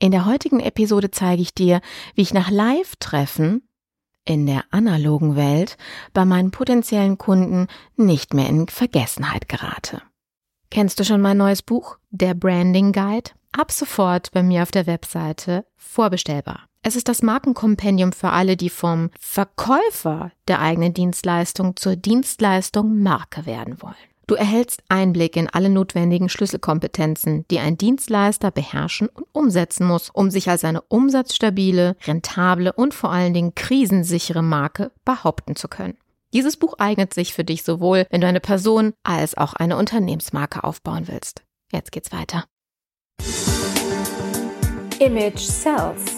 In der heutigen Episode zeige ich dir, wie ich nach Live-Treffen in der analogen Welt bei meinen potenziellen Kunden nicht mehr in Vergessenheit gerate. Kennst du schon mein neues Buch, der Branding Guide? Ab sofort bei mir auf der Webseite vorbestellbar. Es ist das Markenkompendium für alle, die vom Verkäufer der eigenen Dienstleistung zur Dienstleistung Marke werden wollen. Du erhältst Einblick in alle notwendigen Schlüsselkompetenzen, die ein Dienstleister beherrschen und umsetzen muss, um sich als eine umsatzstabile, rentable und vor allen Dingen krisensichere Marke behaupten zu können. Dieses Buch eignet sich für dich sowohl, wenn du eine Person als auch eine Unternehmensmarke aufbauen willst. Jetzt geht's weiter. Image Sells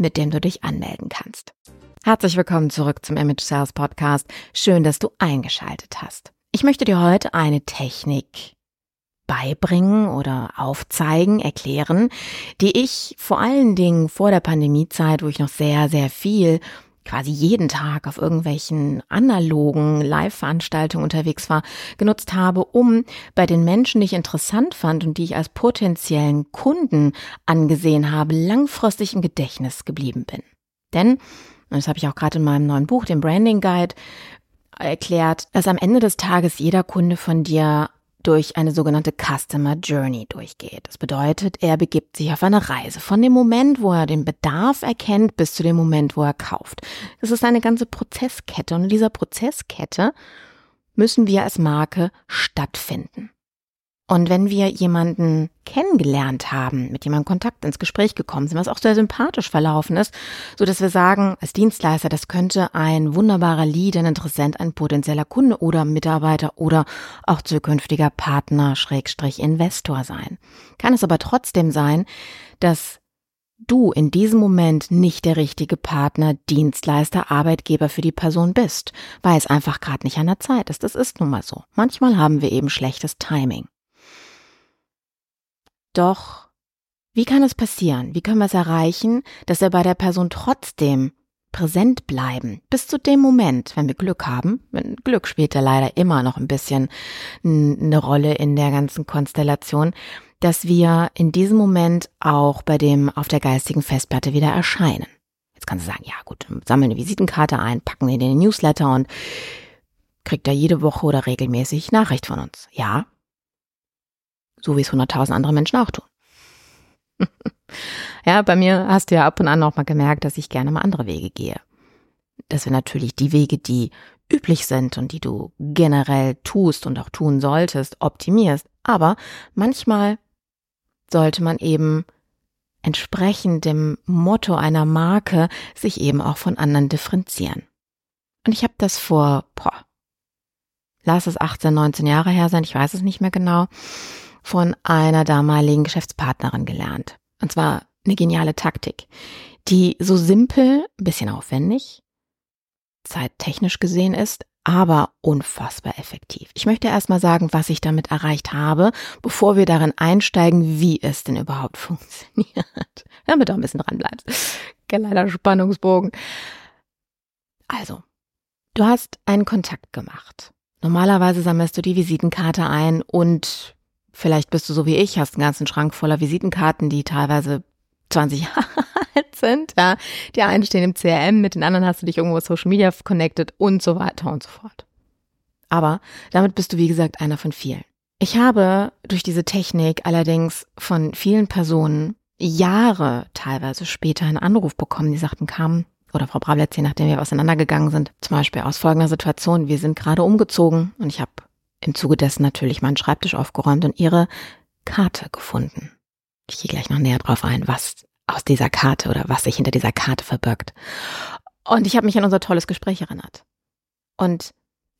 mit dem du dich anmelden kannst. Herzlich willkommen zurück zum Image Sales Podcast. Schön, dass du eingeschaltet hast. Ich möchte dir heute eine Technik beibringen oder aufzeigen, erklären, die ich vor allen Dingen vor der Pandemiezeit, wo ich noch sehr, sehr viel quasi jeden Tag auf irgendwelchen analogen Live-Veranstaltungen unterwegs war, genutzt habe, um bei den Menschen, die ich interessant fand und die ich als potenziellen Kunden angesehen habe, langfristig im Gedächtnis geblieben bin. Denn, und das habe ich auch gerade in meinem neuen Buch, dem Branding Guide, erklärt, dass am Ende des Tages jeder Kunde von dir durch eine sogenannte Customer Journey durchgeht. Das bedeutet, er begibt sich auf eine Reise von dem Moment, wo er den Bedarf erkennt, bis zu dem Moment, wo er kauft. Das ist eine ganze Prozesskette und in dieser Prozesskette müssen wir als Marke stattfinden. Und wenn wir jemanden kennengelernt haben, mit jemandem Kontakt ins Gespräch gekommen sind, was auch sehr sympathisch verlaufen ist, so dass wir sagen, als Dienstleister, das könnte ein wunderbarer Lead, ein Interessent, ein potenzieller Kunde oder Mitarbeiter oder auch zukünftiger Partner, Schrägstrich Investor sein. Kann es aber trotzdem sein, dass du in diesem Moment nicht der richtige Partner, Dienstleister, Arbeitgeber für die Person bist, weil es einfach gerade nicht an der Zeit ist. Das ist nun mal so. Manchmal haben wir eben schlechtes Timing. Doch wie kann es passieren? Wie können wir es erreichen, dass wir bei der Person trotzdem präsent bleiben, bis zu dem Moment, wenn wir Glück haben. Glück spielt ja leider immer noch ein bisschen eine Rolle in der ganzen Konstellation, dass wir in diesem Moment auch bei dem auf der geistigen Festplatte wieder erscheinen. Jetzt kannst du sagen, ja gut, sammeln eine Visitenkarte ein, packen in den Newsletter und kriegt da jede Woche oder regelmäßig Nachricht von uns. Ja, so wie es hunderttausend andere Menschen auch tun. ja, bei mir hast du ja ab und an auch mal gemerkt, dass ich gerne mal andere Wege gehe. Dass wir natürlich die Wege, die üblich sind und die du generell tust und auch tun solltest, optimierst. Aber manchmal sollte man eben entsprechend dem Motto einer Marke sich eben auch von anderen differenzieren. Und ich habe das vor, boah, lass es 18, 19 Jahre her sein, ich weiß es nicht mehr genau, von einer damaligen Geschäftspartnerin gelernt. Und zwar eine geniale Taktik. die so simpel, bisschen aufwendig, zeittechnisch gesehen ist, aber unfassbar effektiv. Ich möchte erstmal sagen, was ich damit erreicht habe, bevor wir darin einsteigen, wie es denn überhaupt funktioniert. Damit du ein bisschen dran bleibst. Geiler Spannungsbogen. Also, du hast einen Kontakt gemacht. Normalerweise sammelst du die Visitenkarte ein und vielleicht bist du so wie ich, hast einen ganzen Schrank voller Visitenkarten, die teilweise 20 Jahre alt sind. Ja. Die einen stehen im CRM, mit den anderen hast du dich irgendwo Social Media connected und so weiter und so fort. Aber damit bist du, wie gesagt, einer von vielen. Ich habe durch diese Technik allerdings von vielen Personen Jahre teilweise später einen Anruf bekommen, die sagten, kam, oder Frau Brabletz, je nachdem wir auseinandergegangen sind, zum Beispiel aus folgender Situation, wir sind gerade umgezogen und ich habe im Zuge dessen natürlich meinen Schreibtisch aufgeräumt und ihre Karte gefunden. Ich gehe gleich noch näher drauf ein, was aus dieser Karte oder was sich hinter dieser Karte verbirgt. Und ich habe mich an unser tolles Gespräch erinnert. Und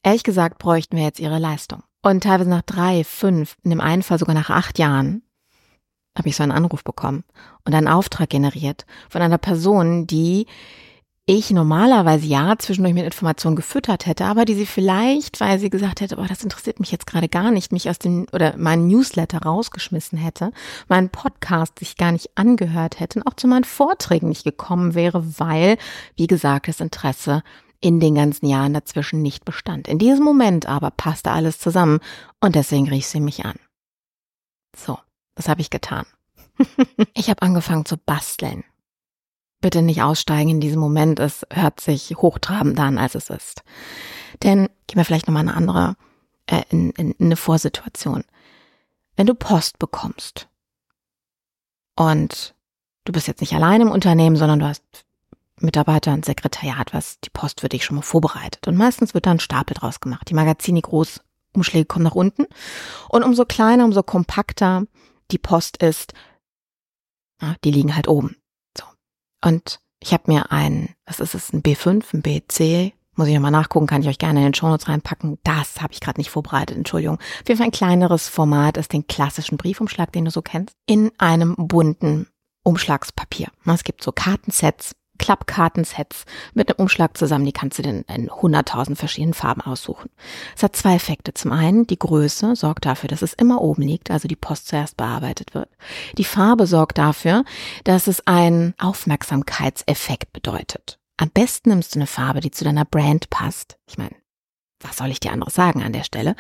ehrlich gesagt bräuchten wir jetzt ihre Leistung. Und teilweise nach drei, fünf, in dem einen Fall sogar nach acht Jahren habe ich so einen Anruf bekommen und einen Auftrag generiert von einer Person, die ich normalerweise ja zwischendurch mit Informationen gefüttert hätte, aber die sie vielleicht, weil sie gesagt hätte, oh, das interessiert mich jetzt gerade gar nicht, mich aus dem oder meinen Newsletter rausgeschmissen hätte, meinen Podcast sich gar nicht angehört hätte und auch zu meinen Vorträgen nicht gekommen wäre, weil, wie gesagt, das Interesse in den ganzen Jahren dazwischen nicht bestand. In diesem Moment aber passte alles zusammen und deswegen rief sie mich an. So, was habe ich getan? ich habe angefangen zu basteln bitte nicht aussteigen in diesem Moment. Es hört sich hochtrabend an, als es ist. Denn gehen wir vielleicht nochmal eine andere, äh, in, in, in eine Vorsituation. Wenn du Post bekommst und du bist jetzt nicht allein im Unternehmen, sondern du hast Mitarbeiter und Sekretariat, was die Post für dich schon mal vorbereitet. Und meistens wird da ein Stapel draus gemacht. Die Magazine groß Umschläge kommen nach unten. Und umso kleiner, umso kompakter die Post ist, die liegen halt oben. Und ich habe mir ein, was ist es, ein B5, ein BC, muss ich nochmal nachgucken, kann ich euch gerne in den Shownotes reinpacken. Das habe ich gerade nicht vorbereitet, Entschuldigung. Auf jeden Fall ein kleineres Format ist den klassischen Briefumschlag, den du so kennst, in einem bunten Umschlagspapier. Es gibt so Kartensets, Klappkartensets mit einem Umschlag zusammen. Die kannst du denn in 100.000 verschiedenen Farben aussuchen. Es hat zwei Effekte. Zum einen, die Größe sorgt dafür, dass es immer oben liegt, also die Post zuerst bearbeitet wird. Die Farbe sorgt dafür, dass es einen Aufmerksamkeitseffekt bedeutet. Am besten nimmst du eine Farbe, die zu deiner Brand passt. Ich meine, was soll ich dir anderes sagen an der Stelle?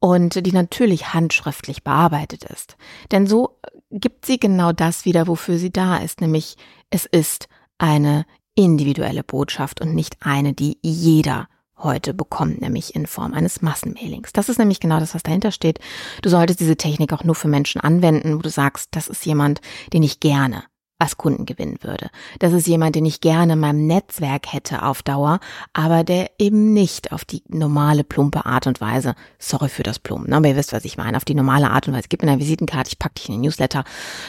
Und die natürlich handschriftlich bearbeitet ist. Denn so gibt sie genau das wieder, wofür sie da ist, nämlich es ist eine individuelle Botschaft und nicht eine, die jeder heute bekommt, nämlich in Form eines Massenmailings. Das ist nämlich genau das, was dahinter steht. Du solltest diese Technik auch nur für Menschen anwenden, wo du sagst, das ist jemand, den ich gerne als Kunden gewinnen würde. Das ist jemand, den ich gerne in meinem Netzwerk hätte auf Dauer, aber der eben nicht auf die normale plumpe Art und Weise, sorry für das Plumpen, ne, aber ihr wisst, was ich meine, auf die normale Art und Weise, gib mir eine Visitenkarte, ich pack dich in den Newsletter,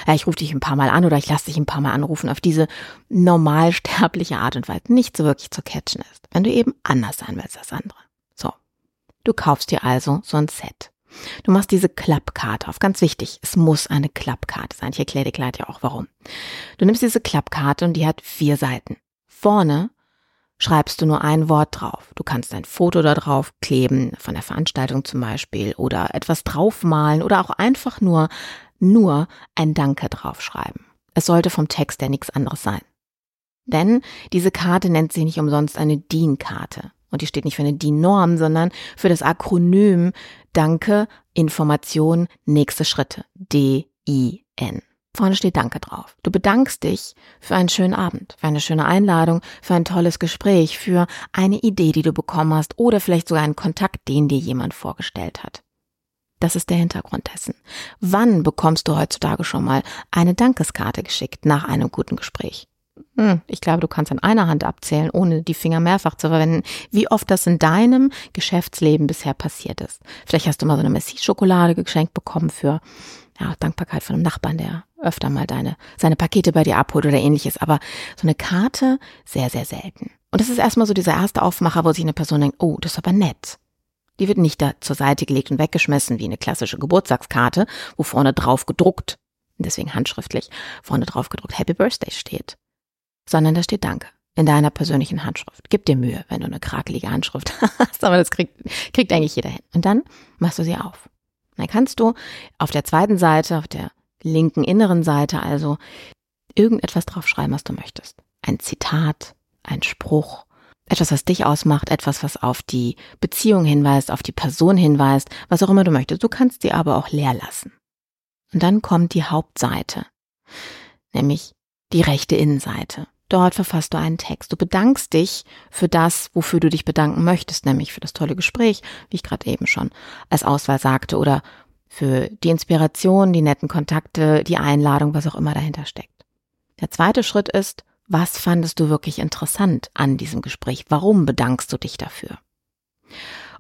ja, ich rufe dich ein paar Mal an oder ich lasse dich ein paar Mal anrufen, auf diese normalsterbliche Art und Weise nicht so wirklich zu catchen ist, wenn du eben anders sein willst als andere. So. Du kaufst dir also so ein Set. Du machst diese Klappkarte auf. Ganz wichtig, es muss eine Klappkarte sein. Ich erkläre dir gleich ja auch warum. Du nimmst diese Klappkarte und die hat vier Seiten. Vorne schreibst du nur ein Wort drauf. Du kannst ein Foto da drauf kleben, von der Veranstaltung zum Beispiel, oder etwas draufmalen oder auch einfach nur, nur ein Danke draufschreiben. Es sollte vom Text her nichts anderes sein. Denn diese Karte nennt sich nicht umsonst eine DIN-Karte. Und die steht nicht für eine DIN-Norm, sondern für das Akronym Danke, Information, nächste Schritte. D-I-N. Vorne steht Danke drauf. Du bedankst dich für einen schönen Abend, für eine schöne Einladung, für ein tolles Gespräch, für eine Idee, die du bekommen hast oder vielleicht sogar einen Kontakt, den dir jemand vorgestellt hat. Das ist der Hintergrund dessen. Wann bekommst du heutzutage schon mal eine Dankeskarte geschickt nach einem guten Gespräch? Hm, ich glaube, du kannst an einer Hand abzählen, ohne die Finger mehrfach zu verwenden, wie oft das in deinem Geschäftsleben bisher passiert ist. Vielleicht hast du mal so eine Messi-Schokolade geschenkt bekommen für ja, Dankbarkeit von einem Nachbarn, der öfter mal deine, seine Pakete bei dir abholt oder ähnliches. Aber so eine Karte sehr, sehr selten. Und das ist erstmal so dieser erste Aufmacher, wo sich eine Person denkt, oh, das ist aber nett. Die wird nicht da zur Seite gelegt und weggeschmissen wie eine klassische Geburtstagskarte, wo vorne drauf gedruckt, deswegen handschriftlich, vorne drauf gedruckt Happy Birthday steht sondern da steht Danke in deiner persönlichen Handschrift. Gib dir Mühe, wenn du eine krakelige Handschrift hast, aber das kriegt, kriegt eigentlich jeder hin. Und dann machst du sie auf. Dann kannst du auf der zweiten Seite, auf der linken inneren Seite also irgendetwas draufschreiben, was du möchtest. Ein Zitat, ein Spruch, etwas, was dich ausmacht, etwas, was auf die Beziehung hinweist, auf die Person hinweist, was auch immer du möchtest. Du kannst sie aber auch leer lassen. Und dann kommt die Hauptseite, nämlich die rechte Innenseite. Dort verfasst du einen Text. Du bedankst dich für das, wofür du dich bedanken möchtest, nämlich für das tolle Gespräch, wie ich gerade eben schon als Auswahl sagte, oder für die Inspiration, die netten Kontakte, die Einladung, was auch immer dahinter steckt. Der zweite Schritt ist, was fandest du wirklich interessant an diesem Gespräch? Warum bedankst du dich dafür?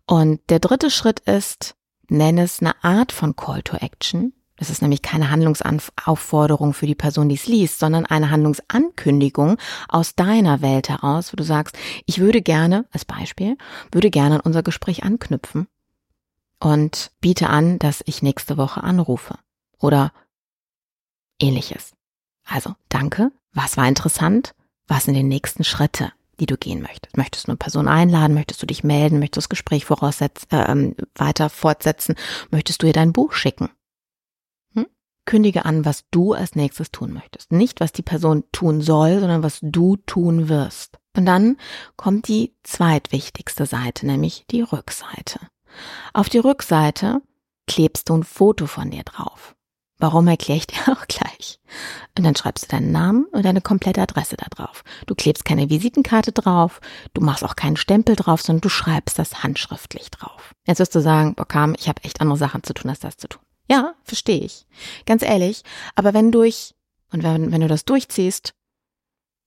Und der dritte Schritt ist, nenn es eine Art von Call to Action, das ist nämlich keine Handlungsaufforderung für die Person, die es liest, sondern eine Handlungsankündigung aus deiner Welt heraus, wo du sagst, ich würde gerne, als Beispiel, würde gerne an unser Gespräch anknüpfen und biete an, dass ich nächste Woche anrufe oder ähnliches. Also, danke. Was war interessant? Was sind die nächsten Schritte, die du gehen möchtest? Möchtest du eine Person einladen? Möchtest du dich melden? Möchtest du das Gespräch voraussetzen, äh, weiter fortsetzen? Möchtest du ihr dein Buch schicken? Kündige an, was du als nächstes tun möchtest. Nicht, was die Person tun soll, sondern was du tun wirst. Und dann kommt die zweitwichtigste Seite, nämlich die Rückseite. Auf die Rückseite klebst du ein Foto von dir drauf. Warum erkläre ich dir auch gleich. Und dann schreibst du deinen Namen und deine komplette Adresse da drauf. Du klebst keine Visitenkarte drauf, du machst auch keinen Stempel drauf, sondern du schreibst das handschriftlich drauf. Jetzt wirst du sagen, Bokam, ich habe echt andere Sachen zu tun, als das zu tun. Ja, verstehe ich. Ganz ehrlich. Aber wenn durch, und wenn, wenn du das durchziehst,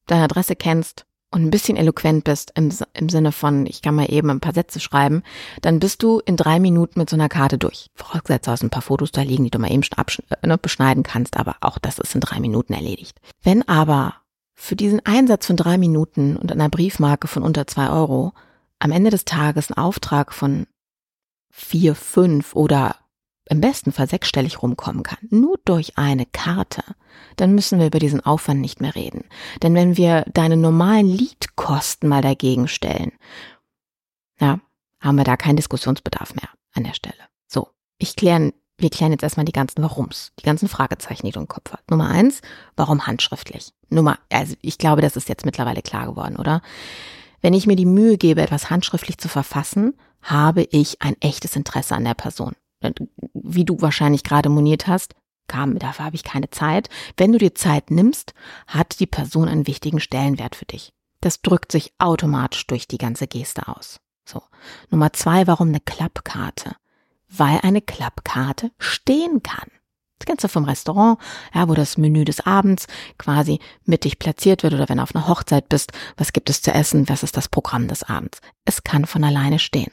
deine Adresse kennst und ein bisschen eloquent bist im, im Sinne von, ich kann mal eben ein paar Sätze schreiben, dann bist du in drei Minuten mit so einer Karte durch. Vorausgesetzt, du hast ein paar Fotos da liegen, die du mal eben äh, ne, beschneiden kannst, aber auch das ist in drei Minuten erledigt. Wenn aber für diesen Einsatz von drei Minuten und einer Briefmarke von unter zwei Euro am Ende des Tages ein Auftrag von vier, fünf oder im besten Fall sechsstellig rumkommen kann, nur durch eine Karte, dann müssen wir über diesen Aufwand nicht mehr reden. Denn wenn wir deine normalen Leadkosten mal dagegen stellen, ja, haben wir da keinen Diskussionsbedarf mehr an der Stelle. So, ich klären, wir klären jetzt erstmal die ganzen Warums, die ganzen Fragezeichen, die du im Kopf hast. Nummer eins, warum handschriftlich? Nummer, also ich glaube, das ist jetzt mittlerweile klar geworden, oder? Wenn ich mir die Mühe gebe, etwas handschriftlich zu verfassen, habe ich ein echtes Interesse an der Person wie du wahrscheinlich gerade moniert hast, kam, dafür habe ich keine Zeit. Wenn du dir Zeit nimmst, hat die Person einen wichtigen Stellenwert für dich. Das drückt sich automatisch durch die ganze Geste aus. So. Nummer zwei, warum eine Klappkarte? Weil eine Klappkarte stehen kann. Das kennst du vom Restaurant, ja, wo das Menü des Abends quasi mittig platziert wird oder wenn du auf einer Hochzeit bist, was gibt es zu essen, was ist das Programm des Abends? Es kann von alleine stehen.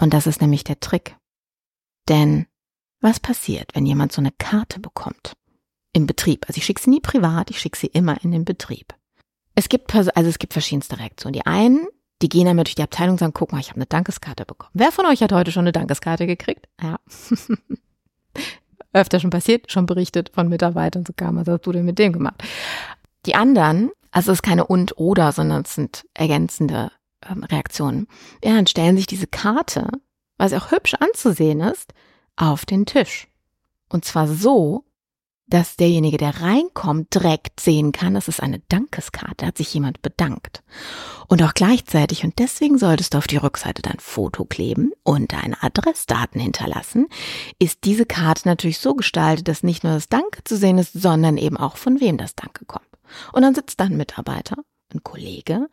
Und das ist nämlich der Trick. Denn was passiert, wenn jemand so eine Karte bekommt? Im Betrieb. Also ich schicke sie nie privat, ich schicke sie immer in den Betrieb. Es gibt also es gibt verschiedenste Reaktionen. Die einen, die gehen damit durch die Abteilung und sagen, guck mal, ich habe eine Dankeskarte bekommen. Wer von euch hat heute schon eine Dankeskarte gekriegt? Ja. Öfter schon passiert, schon berichtet von Mitarbeitern sogar, was hast du denn mit dem gemacht? Die anderen, also es ist keine und oder, sondern es sind ergänzende ähm, Reaktionen. Ja, dann stellen sich diese Karte was auch hübsch anzusehen ist, auf den Tisch. Und zwar so, dass derjenige, der reinkommt, direkt sehen kann, das ist eine Dankeskarte, hat sich jemand bedankt. Und auch gleichzeitig, und deswegen solltest du auf die Rückseite dein Foto kleben und deine Adressdaten hinterlassen, ist diese Karte natürlich so gestaltet, dass nicht nur das Danke zu sehen ist, sondern eben auch von wem das Danke kommt. Und dann sitzt da ein Mitarbeiter, ein Kollege,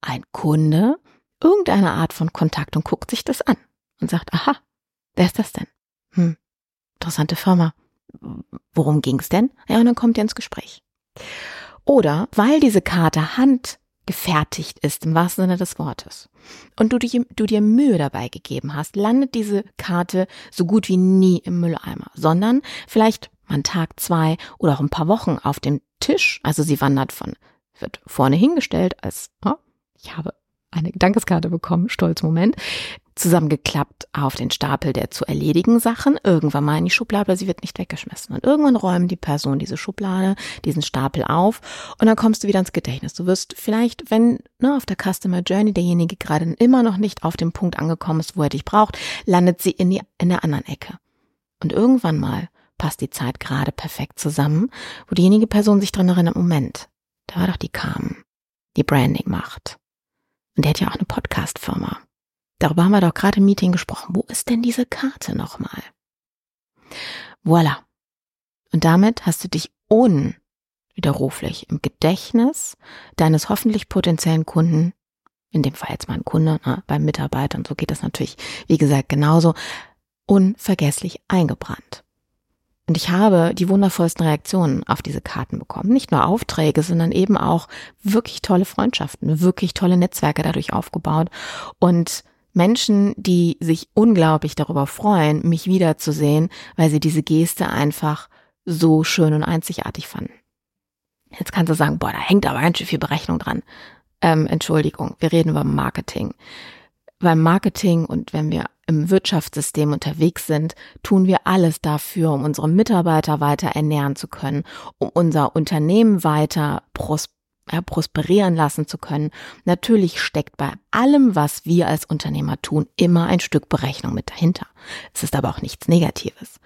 ein Kunde, irgendeine Art von Kontakt und guckt sich das an und sagt, aha, wer ist das denn? Hm, interessante Firma. Worum ging's denn? Ja, und dann kommt ihr ins Gespräch. Oder weil diese Karte handgefertigt ist, im wahrsten Sinne des Wortes, und du, die, du dir Mühe dabei gegeben hast, landet diese Karte so gut wie nie im Mülleimer, sondern vielleicht mal Tag, zwei oder auch ein paar Wochen auf dem Tisch. Also sie wandert von, wird vorne hingestellt als, oh, ich habe eine Dankeskarte bekommen, stolz Moment zusammengeklappt auf den Stapel der zu erledigen Sachen, irgendwann mal in die Schublade, sie wird nicht weggeschmissen. Und irgendwann räumen die Person diese Schublade, diesen Stapel auf und dann kommst du wieder ins Gedächtnis. Du wirst vielleicht, wenn ne, auf der Customer Journey derjenige gerade immer noch nicht auf dem Punkt angekommen ist, wo er dich braucht, landet sie in, die, in der anderen Ecke. Und irgendwann mal passt die Zeit gerade perfekt zusammen, wo diejenige Person sich dran erinnert, Moment, da war doch die Carmen, die Branding macht. Und der hat ja auch eine Podcast-Firma. Darüber haben wir doch gerade im Meeting gesprochen. Wo ist denn diese Karte nochmal? Voila. Und damit hast du dich unwiderruflich im Gedächtnis deines hoffentlich potenziellen Kunden, in dem Fall jetzt mal ein Kunde, ne, beim Mitarbeiter und so geht das natürlich, wie gesagt, genauso, unvergesslich eingebrannt. Und ich habe die wundervollsten Reaktionen auf diese Karten bekommen. Nicht nur Aufträge, sondern eben auch wirklich tolle Freundschaften, wirklich tolle Netzwerke dadurch aufgebaut und Menschen, die sich unglaublich darüber freuen, mich wiederzusehen, weil sie diese Geste einfach so schön und einzigartig fanden. Jetzt kannst du sagen, boah, da hängt aber ganz schön viel Berechnung dran. Ähm, Entschuldigung, wir reden über Marketing. Beim Marketing und wenn wir im Wirtschaftssystem unterwegs sind, tun wir alles dafür, um unsere Mitarbeiter weiter ernähren zu können, um unser Unternehmen weiter pros ja, prosperieren lassen zu können. Natürlich steckt bei allem, was wir als Unternehmer tun, immer ein Stück Berechnung mit dahinter. Es ist aber auch nichts Negatives.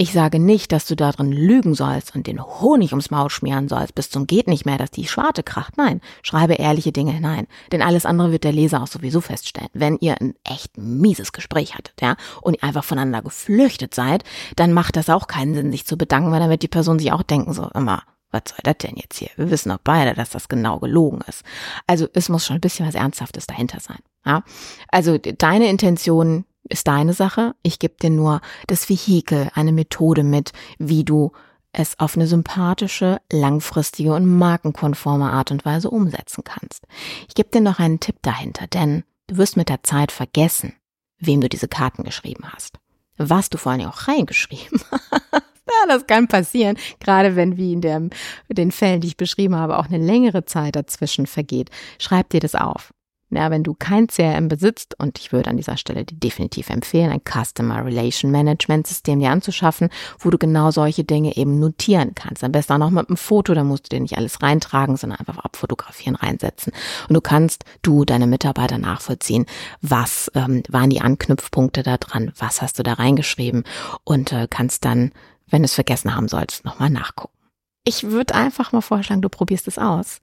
Ich sage nicht, dass du darin lügen sollst und den Honig ums Maul schmieren sollst, bis zum geht nicht mehr, dass die Schwarte kracht. Nein, schreibe ehrliche Dinge hinein. Denn alles andere wird der Leser auch sowieso feststellen. Wenn ihr ein echt mieses Gespräch hattet, ja, und ihr einfach voneinander geflüchtet seid, dann macht das auch keinen Sinn, sich zu bedanken, weil dann wird die Person sich auch denken, so immer, was soll das denn jetzt hier? Wir wissen doch beide, dass das genau gelogen ist. Also es muss schon ein bisschen was Ernsthaftes dahinter sein. Ja? Also deine Intention ist deine Sache. Ich gebe dir nur das Vehikel, eine Methode mit, wie du es auf eine sympathische, langfristige und markenkonforme Art und Weise umsetzen kannst. Ich gebe dir noch einen Tipp dahinter, denn du wirst mit der Zeit vergessen, wem du diese Karten geschrieben hast. Was du vor allem auch reingeschrieben hast. Ja, das kann passieren, gerade wenn wie in dem, den Fällen, die ich beschrieben habe, auch eine längere Zeit dazwischen vergeht. Schreib dir das auf. Ja, wenn du kein CRM besitzt, und ich würde an dieser Stelle dir definitiv empfehlen, ein Customer Relation Management System dir anzuschaffen, wo du genau solche Dinge eben notieren kannst. Am besten auch noch mit einem Foto, da musst du dir nicht alles reintragen, sondern einfach abfotografieren, reinsetzen. Und du kannst du deine Mitarbeiter nachvollziehen, was ähm, waren die Anknüpfpunkte da dran, was hast du da reingeschrieben und äh, kannst dann, wenn du es vergessen haben sollst, nochmal nachgucken. Ich würde einfach mal vorschlagen, du probierst es aus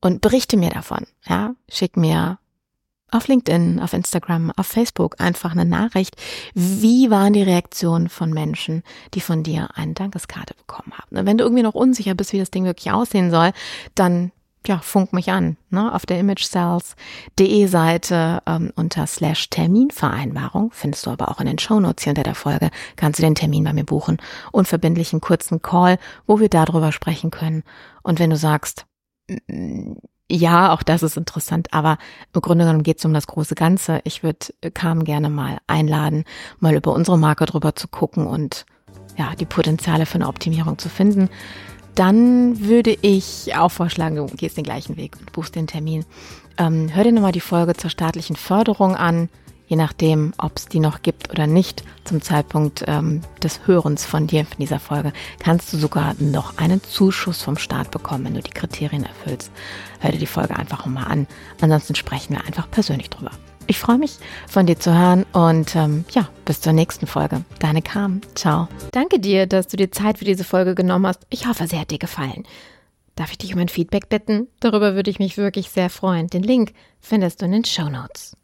und berichte mir davon. Ja, schick mir auf LinkedIn, auf Instagram, auf Facebook einfach eine Nachricht. Wie waren die Reaktionen von Menschen, die von dir eine Dankeskarte bekommen haben? Wenn du irgendwie noch unsicher bist, wie das Ding wirklich aussehen soll, dann ja, funk mich an, ne? Auf der imagesales.de Seite ähm, unter slash Terminvereinbarung findest du aber auch in den Shownotes hier unter der Folge, kannst du den Termin bei mir buchen. Unverbindlichen kurzen Call, wo wir darüber sprechen können. Und wenn du sagst, ja, auch das ist interessant, aber im Grunde genommen geht es um das große Ganze. Ich würde Carmen gerne mal einladen, mal über unsere Marke drüber zu gucken und ja, die Potenziale für eine Optimierung zu finden. Dann würde ich auch vorschlagen, du gehst den gleichen Weg und buchst den Termin. Ähm, hör dir nochmal die Folge zur staatlichen Förderung an je nachdem, ob es die noch gibt oder nicht, zum Zeitpunkt ähm, des Hörens von dir von dieser Folge, kannst du sogar noch einen Zuschuss vom Staat bekommen, wenn du die Kriterien erfüllst. Hör dir die Folge einfach mal an. Ansonsten sprechen wir einfach persönlich drüber. Ich freue mich, von dir zu hören und ähm, ja, bis zur nächsten Folge. Deine Carmen. Ciao. Danke dir, dass du dir Zeit für diese Folge genommen hast. Ich hoffe, sie hat dir gefallen. Darf ich dich um ein Feedback bitten? Darüber würde ich mich wirklich sehr freuen. Den Link findest du in den Show Notes.